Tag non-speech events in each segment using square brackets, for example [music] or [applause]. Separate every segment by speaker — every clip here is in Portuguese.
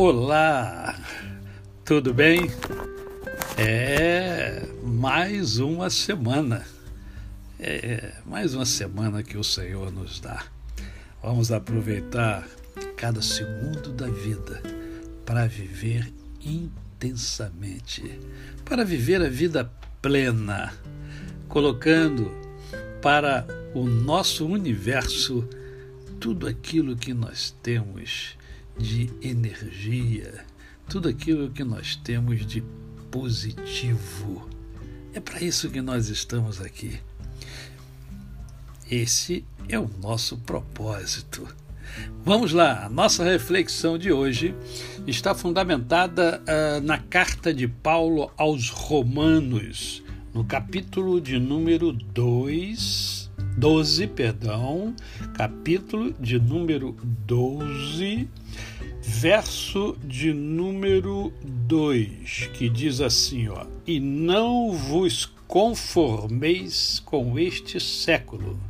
Speaker 1: Olá, tudo bem? É mais uma semana, é mais uma semana que o Senhor nos dá. Vamos aproveitar cada segundo da vida para viver intensamente, para viver a vida plena, colocando para o nosso universo tudo aquilo que nós temos de energia, tudo aquilo que nós temos de positivo. É para isso que nós estamos aqui. Esse é o nosso propósito. Vamos lá, a nossa reflexão de hoje está fundamentada uh, na carta de Paulo aos Romanos, no capítulo de número 2, 12, perdão, capítulo de número 12, verso de número 2, que diz assim, ó: "E não vos conformeis com este século,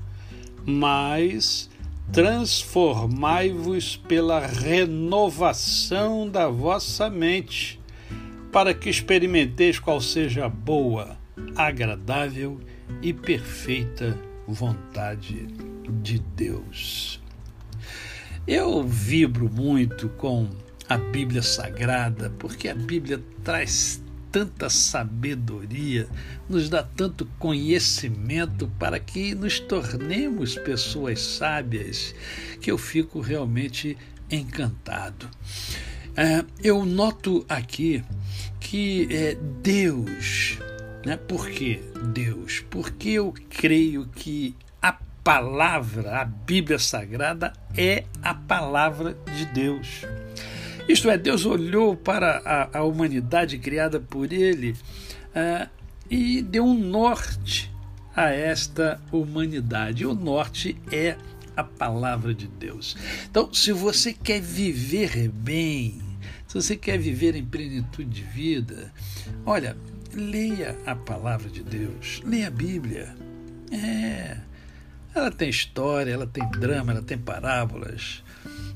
Speaker 1: mas transformai-vos pela renovação da vossa mente, para que experimenteis qual seja a boa, agradável e perfeita vontade de Deus." Eu vibro muito com a Bíblia Sagrada, porque a Bíblia traz tanta sabedoria, nos dá tanto conhecimento para que nos tornemos pessoas sábias, que eu fico realmente encantado. É, eu noto aqui que é, Deus, né? por que Deus? Porque eu creio que palavra, a Bíblia Sagrada, é a palavra de Deus. Isto é, Deus olhou para a, a humanidade criada por Ele uh, e deu um norte a esta humanidade. O norte é a palavra de Deus. Então, se você quer viver bem, se você quer viver em plenitude de vida, olha, leia a palavra de Deus, leia a Bíblia. É. Ela tem história, ela tem drama, ela tem parábolas,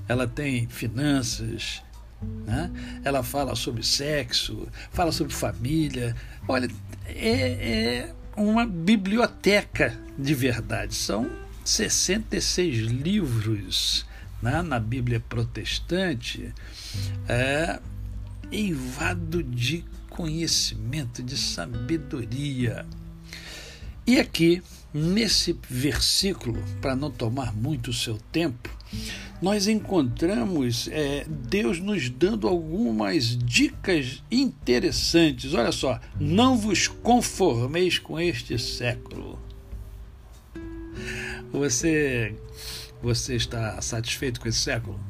Speaker 1: ela tem finanças, né? ela fala sobre sexo, fala sobre família. Olha, é, é uma biblioteca de verdade. São 66 livros né? na Bíblia protestante, é, eivado de conhecimento, de sabedoria. E aqui Nesse versículo, para não tomar muito o seu tempo, nós encontramos é, Deus nos dando algumas dicas interessantes. Olha só, não vos conformeis com este século. Você, você está satisfeito com esse século?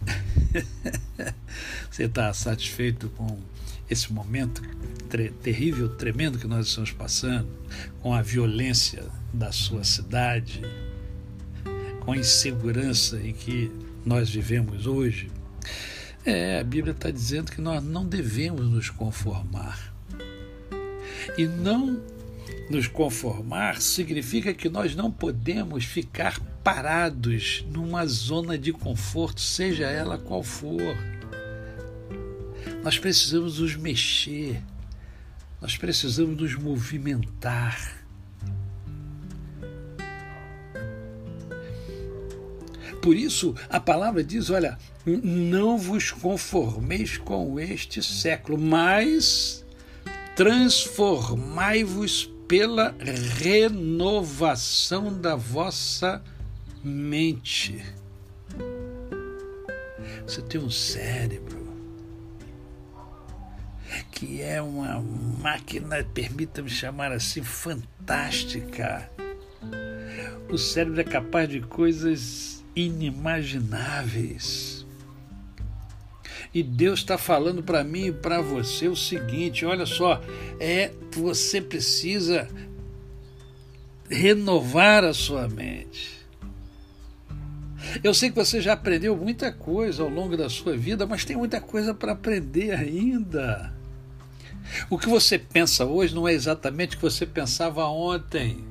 Speaker 1: [laughs] você está satisfeito com esse momento terrível, tremendo que nós estamos passando, com a violência da sua cidade, com a insegurança em que nós vivemos hoje, é, a Bíblia está dizendo que nós não devemos nos conformar. E não nos conformar significa que nós não podemos ficar parados numa zona de conforto, seja ela qual for. Nós precisamos nos mexer, nós precisamos nos movimentar. Por isso, a palavra diz: olha, não vos conformeis com este século, mas transformai-vos pela renovação da vossa mente. Você tem um cérebro que é uma máquina, permita-me chamar assim, fantástica. O cérebro é capaz de coisas inimagináveis. E Deus está falando para mim e para você o seguinte: olha só, é você precisa renovar a sua mente. Eu sei que você já aprendeu muita coisa ao longo da sua vida, mas tem muita coisa para aprender ainda. O que você pensa hoje não é exatamente o que você pensava ontem.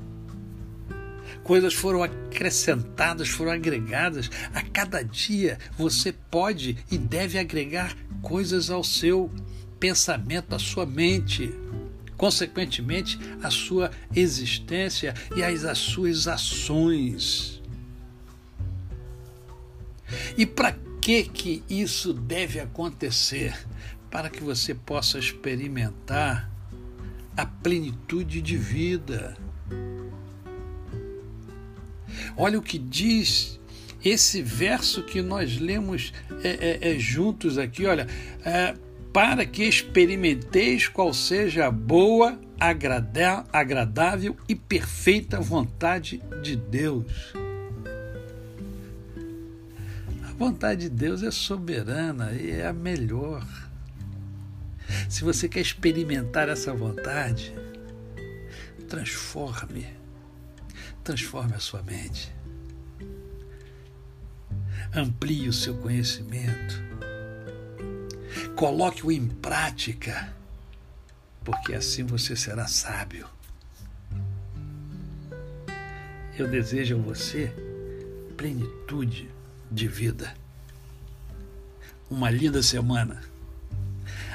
Speaker 1: coisas foram acrescentadas, foram agregadas. A cada dia você pode e deve agregar coisas ao seu pensamento, à sua mente, consequentemente, à sua existência e às suas ações. E para que que isso deve acontecer? Para que você possa experimentar a plenitude de vida. Olha o que diz esse verso que nós lemos é, é, é juntos aqui, olha, é, para que experimenteis qual seja a boa, agradável e perfeita vontade de Deus. A vontade de Deus é soberana e é a melhor. Se você quer experimentar essa vontade, transforme, transforme a sua mente. Amplie o seu conhecimento. Coloque-o em prática, porque assim você será sábio. Eu desejo a você plenitude de vida. Uma linda semana.